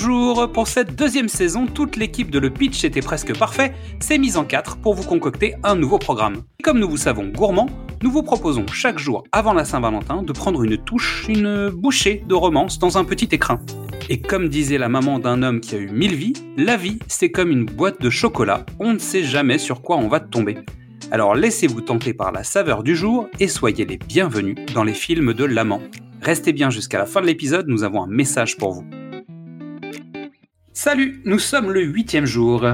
Bonjour Pour cette deuxième saison, toute l'équipe de Le Pitch était presque parfait, s'est mise en quatre pour vous concocter un nouveau programme. comme nous vous savons gourmands, nous vous proposons chaque jour avant la Saint-Valentin de prendre une touche, une bouchée de romance dans un petit écrin. Et comme disait la maman d'un homme qui a eu mille vies, la vie c'est comme une boîte de chocolat, on ne sait jamais sur quoi on va tomber. Alors laissez-vous tenter par la saveur du jour et soyez les bienvenus dans les films de l'amant. Restez bien jusqu'à la fin de l'épisode, nous avons un message pour vous. Salut, nous sommes le huitième jour.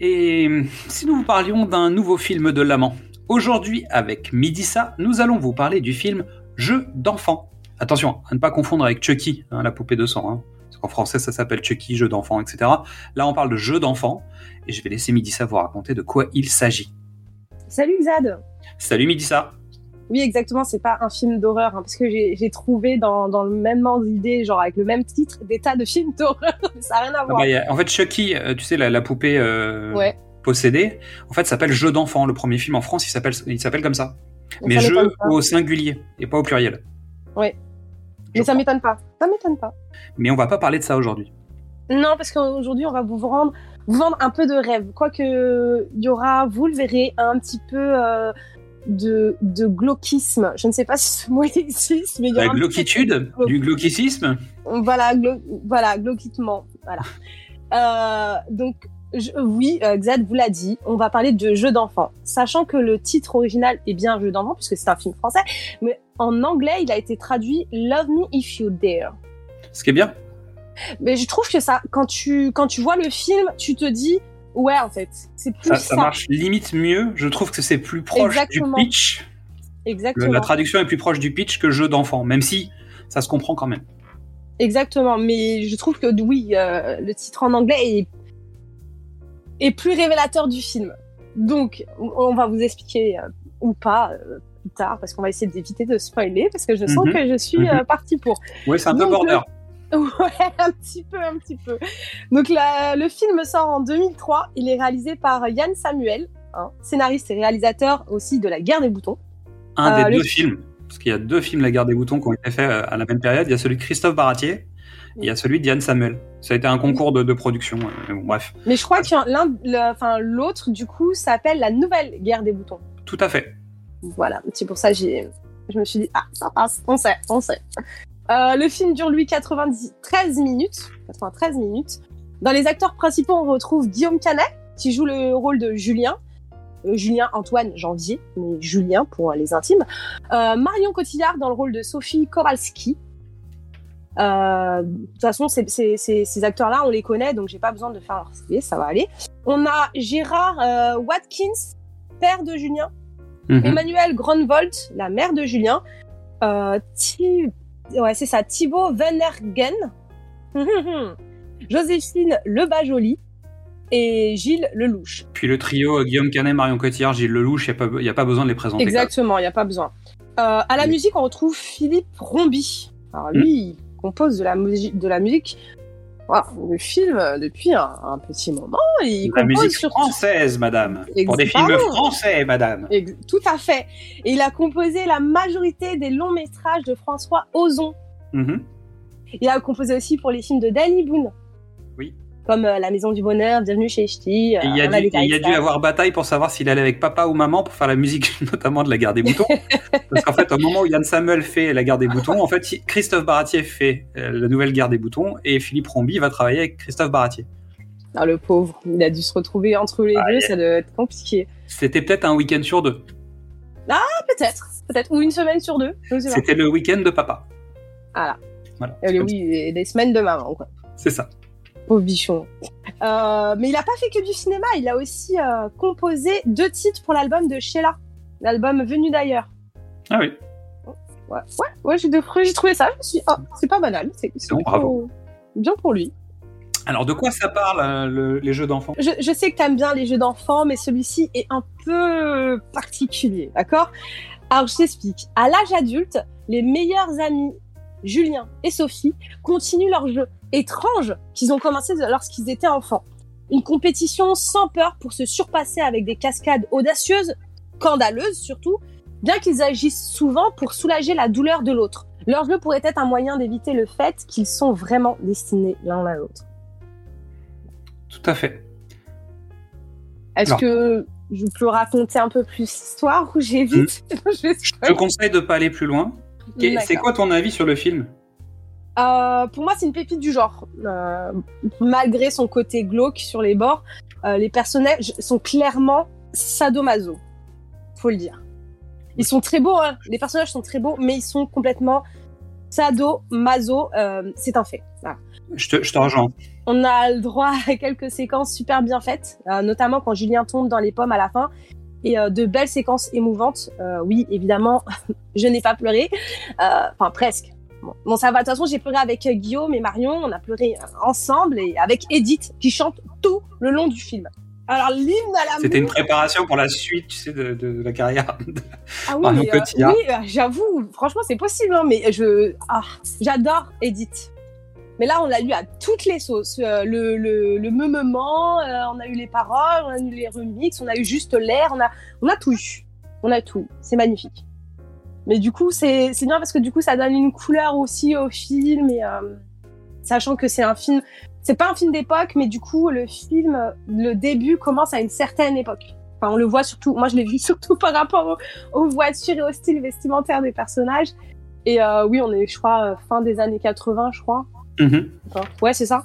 Et si nous vous parlions d'un nouveau film de l'amant? Aujourd'hui, avec Midissa, nous allons vous parler du film Jeu d'enfant. Attention, à ne pas confondre avec Chucky, hein, la poupée de sang. Hein. Parce qu'en français, ça s'appelle Chucky, jeu d'enfant, etc. Là, on parle de jeu d'enfant. Et je vais laisser Midissa vous raconter de quoi il s'agit. Salut Xad Salut Midissa oui, exactement. C'est pas un film d'horreur, hein, parce que j'ai trouvé dans, dans, le même ordre d'idée, genre avec le même titre, des tas de films d'horreur. ça n'a rien à ah voir. Bah, en fait, Chucky, euh, tu sais, la, poupée euh, possédée, en fait, s'appelle Jeu d'enfant. Le premier film en France, il s'appelle, il s'appelle comme ça. Mais jeu au singulier et pas au pluriel. Oui. Mais ça m'étonne pas. Ça m'étonne pas. Mais on va pas parler de ça aujourd'hui. Non, parce qu'aujourd'hui, on va vous rendre, vous vendre un peu de rêve. Quoique, il y aura, vous le verrez, un petit peu euh, de, de glauquisme. Je ne sais pas si ce mot existe, mais il y a La glauquitude, du glauquicisme. Voilà, voilà, glauquitement. Voilà. Euh, donc, oui, euh, Xad vous l'a dit, on va parler de jeux d'enfants. Sachant que le titre original est bien jeu d'enfant, puisque c'est un film français, mais en anglais, il a été traduit Love Me If You Dare. Ce qui est bien. Mais je trouve que ça, quand tu, quand tu vois le film, tu te dis, Ouais, en fait. C'est plus ça, ça. marche limite mieux. Je trouve que c'est plus proche du pitch. Exactement. la traduction est plus proche du pitch que jeu d'enfant, même si ça se comprend quand même. Exactement, mais je trouve que oui, euh, le titre en anglais est, est plus révélateur du film. Donc, on va vous expliquer euh, ou pas euh, plus tard, parce qu'on va essayer d'éviter de spoiler, parce que je sens mhm. que je suis mhm. partie pour. Oui, c'est un peu border. Ouais, un petit peu, un petit peu. Donc le film sort en 2003. Il est réalisé par Yann Samuel, hein, scénariste et réalisateur aussi de La Guerre des boutons. Un des euh, deux films, parce qu'il y a deux films La Guerre des boutons qui ont été faits euh, à la même période. Il y a celui de Christophe Baratier. Et il y a celui de Yann Samuel. Ça a été un concours de, production. Euh, bref. Mais je crois que l'autre du coup s'appelle La Nouvelle Guerre des boutons. Tout à fait. Voilà, c'est pour ça que j'ai, je me suis dit ah ça passe, on sait, on sait. Euh, le film dure lui 93 minutes. 93 minutes. Dans les acteurs principaux, on retrouve Guillaume Canet, qui joue le rôle de Julien. Euh, Julien Antoine Janvier, mais Julien pour les intimes. Euh, Marion Cotillard dans le rôle de Sophie Kowalski. de toute façon, ces acteurs-là, on les connaît, donc j'ai pas besoin de faire leur CV, ça va aller. On a Gérard Watkins, père de Julien. Mhm. Emmanuel Gronvold, la mère de Julien. Ouais, c'est ça. Thibaut Venergen. Joséphine Lebajoli et Gilles Lelouch. Puis le trio euh, Guillaume Canet, Marion Cotillard, Gilles Lelouch, il n'y a, pas besoin de les présenter. Exactement, il n'y a pas besoin. Euh, à la musique, on retrouve Philippe Rombi. Alors lui, il compose de la, de la musique le film, euh, depuis un, petit moment, il La musique française, madame. Pour des films français, madame. Tout à fait. Et il a composé la majorité des longs métrages de François Ozon. Mhm. Il a composé aussi pour les films de Danny Boone comme euh, La Maison du Bonheur, Bienvenue chez Ch'ti. il y a, dû, il y a dû avoir bataille pour savoir s'il allait avec papa ou maman pour faire la musique, notamment de La Guerre des Boutons. Parce qu'en fait, au moment où Yann Samuel fait La Guerre des Boutons, en fait, Christophe Baratier fait euh, La Nouvelle Guerre des Boutons et Philippe Rombi va travailler avec Christophe Baratier. Ah, le pauvre, il a dû se retrouver entre les deux, ça doit être compliqué. C'était peut-être un week-end sur deux. Ah, peut-être, peut-être, ou une semaine sur deux. C'était le week-end de papa. Voilà. voilà oui, des semaines de maman, quoi. C'est ça pauvre bichon. Euh, mais il n'a pas fait que du cinéma, il a aussi euh, composé deux titres pour l'album de Sheila, l'album Venu d'ailleurs. Ah oui. Ouais, ouais, ouais j'ai trouvé ça, je me suis oh, c'est pas banal. C'est bon, bravo. Bien pour lui. Alors, de quoi ça parle, euh, les jeux d'enfants? Je, je, sais que tu aimes bien les jeux d'enfants, mais celui-ci est un peu particulier, d'accord? Alors, je t'explique. À l'âge adulte, les meilleurs amis, Julien et Sophie, continuent leur jeu étrange qu'ils ont commencé lorsqu'ils étaient enfants. Une compétition sans peur pour se surpasser avec des cascades audacieuses, scandaleuses surtout, bien qu'ils agissent souvent pour soulager la douleur de l'autre. Leur jeu pourrait être un moyen d'éviter le fait qu'ils sont vraiment destinés l'un à l'autre. Tout à fait. Est-ce que je peux raconter un peu plus l'histoire ou j'évite Je vais Je te conseille de pas aller plus loin. C'est quoi ton avis sur le film? Euh, pour moi, c'est une pépite du genre. Euh, malgré son côté glauque sur les bords, euh, les personnages sont clairement sadomaso. Faut le dire. Ils sont très beaux, hein. les personnages sont très beaux, mais ils sont complètement sadomaso. C'est un fait. Voilà. je te, je te rejoins. On a le droit à quelques séquences super bien faites, notamment quand Julien tombe dans les pommes à la fin. Et euh, de belles séquences émouvantes. Euh, oui, évidemment, je n'ai pas pleuré. Euh, Enfin, presque. Bon, bon, ça va. De toute façon, j'ai pleuré avec Guillaume et Marion. On a pleuré ensemble et avec Edith qui chante tout le long du film. Alors, l'hymne à l'amour. C'était une préparation pour la suite, tu sais, de, de la carrière. Ah oui, Marion mais, Cotillard. oui, j'avoue, franchement, c'est possible, hein, mais je, ah, j'adore Edith. Mais là, on l'a lu à toutes les sauces. Euh, le, le, le meumement, euh, on a eu les paroles, on a eu les remixes, on a eu juste l'air, on a, on a tout eu. On a tout. C'est magnifique. Mais du coup, c'est, bien parce que du coup, ça donne une couleur aussi au film et, euh, sachant que c'est un film, c'est pas un film d'époque, mais du coup, le film, le début commence à une certaine époque. Enfin, on le voit surtout, moi je l'ai vu surtout par rapport au- aux voitures et au style vestimentaire des personnages. Et oui, on est, je crois, fin des années 80, je crois. Mhm. Ouais, c'est ça.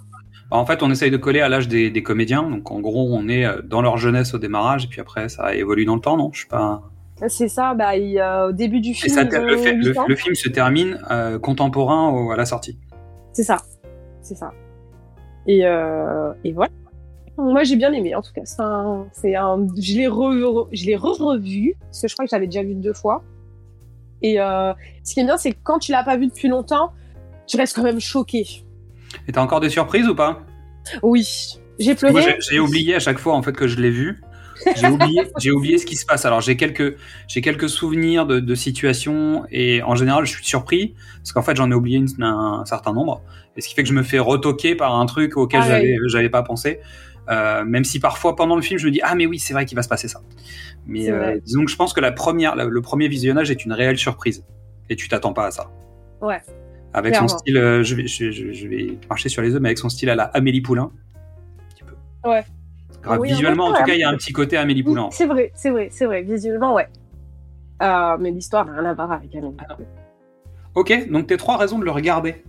Bah, En fait, on essaye de coller à l'âge des, des comédiens. Donc, en gros, on est euh, dans leur jeunesse au démarrage, et puis après, ça évolue dans le temps, non? Je sais pas. C'est ça, bah, il, euh, au début du Et film. ça, ont le, fait- le- 8 ans. le film se termine euh, contemporain au- à la sortie. C'est ça. C'est ça. Et, euh, et voilà. Moi, j'ai bien aimé, en tout cas. Un, un, je l'ai re, re-revu, parce que je crois que j'avais déjà vu deux fois. Et euh, ce qui est bien, c'est que quand tu l'as pas vu depuis longtemps, tu restes quand même choqué. Et t'as encore des surprises ou pas? Oui. J'ai Moi, pleuré. j'ai oublié à chaque fois en fait que je l'ai vu. J'ai oublié, j'ai oublié ce qui se passe. Alors j'ai quelques, j'ai quelques souvenirs de, de situations et en général je suis surpris parce qu'en fait j'en ai oublié une- un, certain nombre et ce qui fait que je me fais retoquer par un truc auquel Ah j'avais, j'avais pas pensé. Euh, même si parfois pendant le film je me dis ah mais oui c'est vrai qu'il va se passer ça. Mais euh, disons que je pense que la première, le premier visionnage est une réelle surprise et tu t'attends pas à ça. Ouais. Avec Clairement. son style, euh, je vais, je, je- je vais marcher sur les œufs, mais avec son style à la Amélie Poulain. Un petit peu. Ouais. Grave. Oui, Visuellement, en tout cas, il y a un petit côté Amélie Poulain. c'est vrai, c'est vrai, c'est vrai. Visuellement, ouais. Euh, mais l'histoire n'a rien à voir avec Amélie. Ah Ok, donc tes trois raisons de le regarder.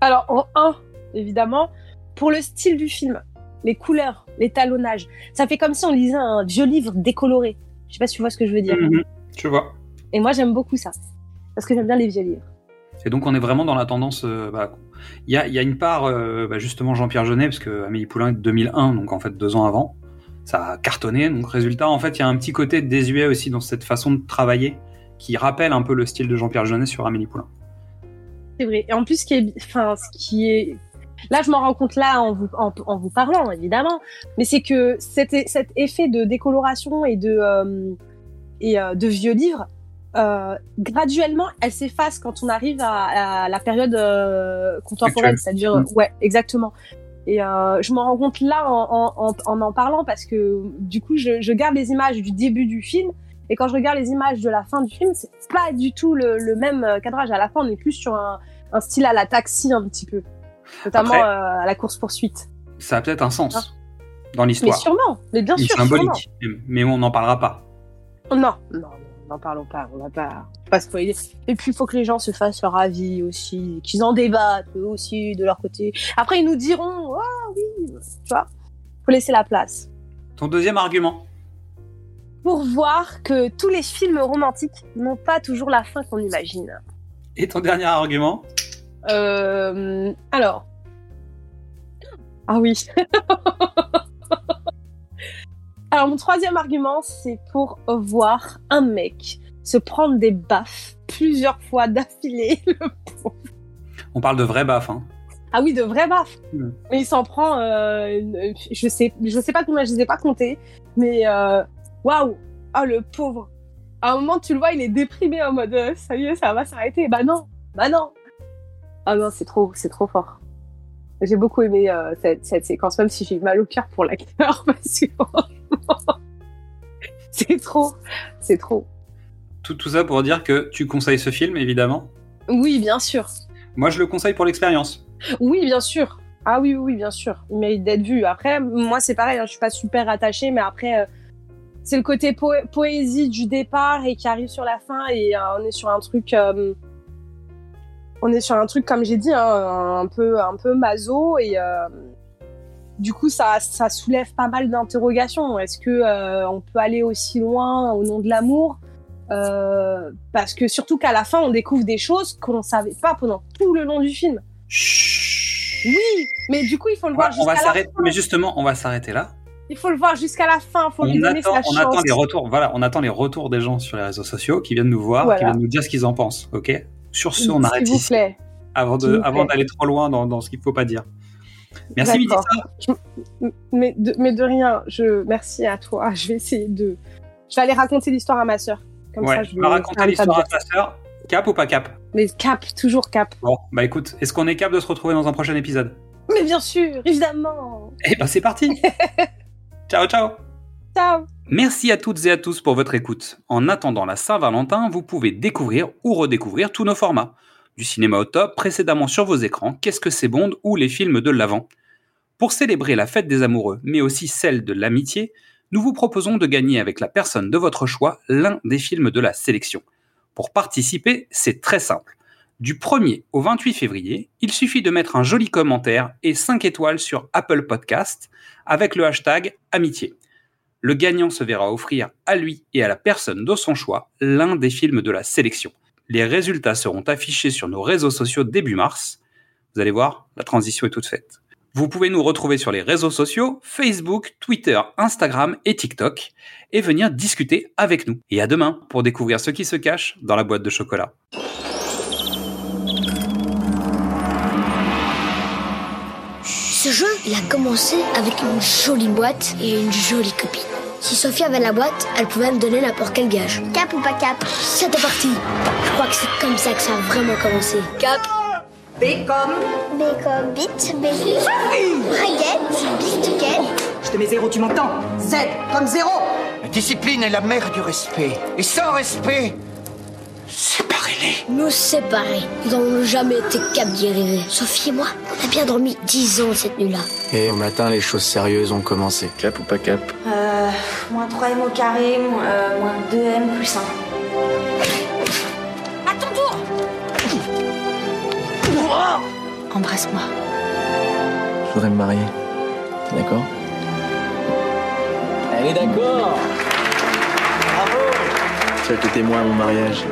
Alors, en un, évidemment, pour le style du film, les couleurs, l'étalonnage. Ça fait comme si on lisait un vieux livre décoloré. Je sais pas si tu vois ce que je veux dire. Mhm. Tu vois. Et moi, j'aime beaucoup ça. Parce que j'aime bien les vieux livres. Et donc, on est vraiment dans la tendance. euh, bah, Il y, a, une part, euh, bah, justement, Jean-Pierre Jeunet, parce que Amélie Poulain est de 2001, donc en fait deux ans avant. Ça a cartonné. Donc, résultat, en fait, il y a un petit côté désuet aussi dans cette façon de travailler qui rappelle un peu le style de Jean-Pierre Jeunet sur Amélie Poulain. C'est vrai. Et en plus, ce qui est, enfin, ce qui est, là, je m'en rends compte là en vous, en, vous parlant, évidemment. Mais c'est que cet, effet de décoloration et de, euh, de vieux livres, euh, graduellement, elle s'efface quand on arrive à, à la période euh, contemporaine, c'est-à-dire, Mm. ouais, exactement. Et euh, je m'en rends compte là en en, en, parlant parce que du coup, je, je garde les images du début du film. Et quand je regarde les images de la fin du film, c'est pas du tout le, le même cadrage. À la fin, on est plus sur un, un style à la taxi un petit peu, notamment Après- à la course poursuite. Ça a peut-être un sens dans Mais l'histoire. sûrement, mais bien Une sûr, symbolique. Mais on n'en parlera pas. Non, non, n'en parlons pas. On va pas, pas spoiler. Et puis, il faut que les gens se fassent leur avis aussi, qu'ils en débattent eux aussi de leur côté. Après, ils nous diront, ah oui, tu vois. Faut laisser la place. Ton deuxième argument. Pour voir que tous les films romantiques n'ont pas toujours la fin qu'on imagine. Et ton dernier argument. Euh, alors. Ah oui. alors, mon troisième argument, c'est pour voir un mec se prendre des baffes plusieurs fois d'affilée. On parle de vrai baf. Hein. ah oui, de vraies baffes. Mais il s'en prend, euh, une- je sais, je sais pas combien, je les ai pas comptés, mais euh, waouh, ah le pauvre. À un moment, tu le vois, il est déprimé en mode, euh, ça y est, ça va s'arrêter. Bah non, bah non. Ah non, c'est trop, c'est trop fort. J'ai beaucoup aimé euh, cette, cette séquence, même si j'ai eu mal au cœur pour l'acteur, parce que c'est trop, c'est trop. Tout, tout ça pour dire que tu conseilles ce film, évidemment. Oui, bien sûr. Moi, je le conseille pour l'expérience. Oui, bien sûr. Ah oui, oui, bien sûr. Il mérite d'être vu. Après, moi, c'est pareil, hein, je suis pas super attachée, mais après, euh, c'est le côté po- poésie du départ et qui arrive sur la fin et euh, on est sur un truc. euh, on est sur un truc, comme j'ai dit, hein, un peu, un peu maso et du coup, ça, ça soulève pas mal d'interrogations. Est-ce que euh, on peut aller aussi loin au nom de l'amour? Euh, Parce que surtout qu'à la fin, on découvre des choses qu'on savait pas pendant tout le long du film. Chut. Oui, mais du coup, il faut le On va- voir on va jusqu'à la s'arrêter, fin. mais justement, on va s'arrêter là. Il faut le voir jusqu'à la fin. Il faut lui On donner attend, sa on chance. attend les retours. Voilà, on attend les retours des gens sur les réseaux sociaux qui viennent nous voir, Voilà. qui viennent nous dire ce qu'ils en pensent. Ok? Sur ce, on S'il arrête vous ici plaît. avant s'il de, vous plaît. avant d'aller trop loin dans, dans ce qu'il faut pas dire. Merci. Midissa. Mais de, mais de rien, je merci à toi. Je vais essayer de. Je vais aller raconter l'histoire à ma sœur. Comme Ouais, ça, je vais raconter l'histoire à ta sœur. Cap ou pas cap? Mais cap, toujours cap. Bon, bah écoute, est-ce qu'on est cap de se retrouver dans un prochain épisode? Mais bien sûr, évidemment. Eh ben c'est parti. ciao ciao. Ciao. Merci à toutes et à tous pour votre écoute. En attendant la Saint-Valentin, vous pouvez découvrir ou redécouvrir tous nos formats. Du cinéma au top, précédemment sur vos écrans, Qu'est-ce que c'est Bond ou les films de l'Avent. Pour célébrer la fête des amoureux, mais aussi celle de l'amitié, nous vous proposons de gagner avec la personne de votre choix l'un des films de la sélection. Pour participer, c'est très simple. Du 1er au 28 février, il suffit de mettre un joli commentaire et 5 étoiles sur Apple Podcast avec le hashtag amitié. Le gagnant se verra offrir à lui et à la personne de son choix l'un des films de la sélection. Les résultats seront affichés sur nos réseaux sociaux début mars. Vous allez voir, la transition est toute faite. Vous pouvez nous retrouver sur les réseaux sociaux, Facebook, Twitter, Instagram et TikTok, et venir discuter avec nous. Et à demain pour découvrir ce qui se cache dans la boîte de chocolat. Ce jeu, il a commencé avec une jolie boîte et une jolie copine. Si Sophie avait la boîte, elle pouvait me donner n'importe quel gage. Cap ou pas cap C'était parti Je crois que c'est comme ça que ça a vraiment commencé. Cap B comme B comme bite, B Braguette. Je te mets zéro, tu m'entends Z comme zéro La discipline est la mère du respect. Et sans respect, Nous séparer. Nous n'avons jamais été cap d'y arriver. Sophie et moi, on a bien dormi 10 ans cette nuit-là. Et au matin, les choses sérieuses ont commencé. Cap ou pas cap? Euh, moins 3m au carré, mo- euh, moins 2m plus 1. À ton tour Embrasse-moi. Je voudrais me marier. T'es D'accord? Elle est d'accord Bravo Tu vas être témoin à mon mariage.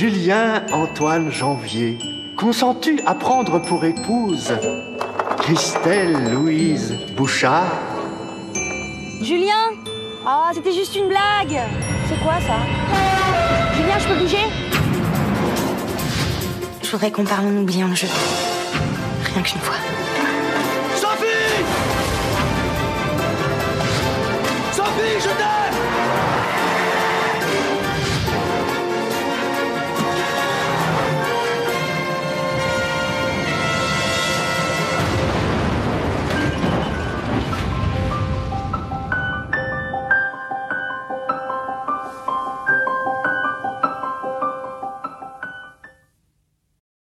Julien Antoine Janvier, consens-tu à prendre pour épouse Christelle Louise Bouchard? Julien? Ah, c'était juste une blague. C'est quoi ça? Julien, je peux bouger? Je voudrais qu'on parle en oubliant le jeu. Rien qu'une fois.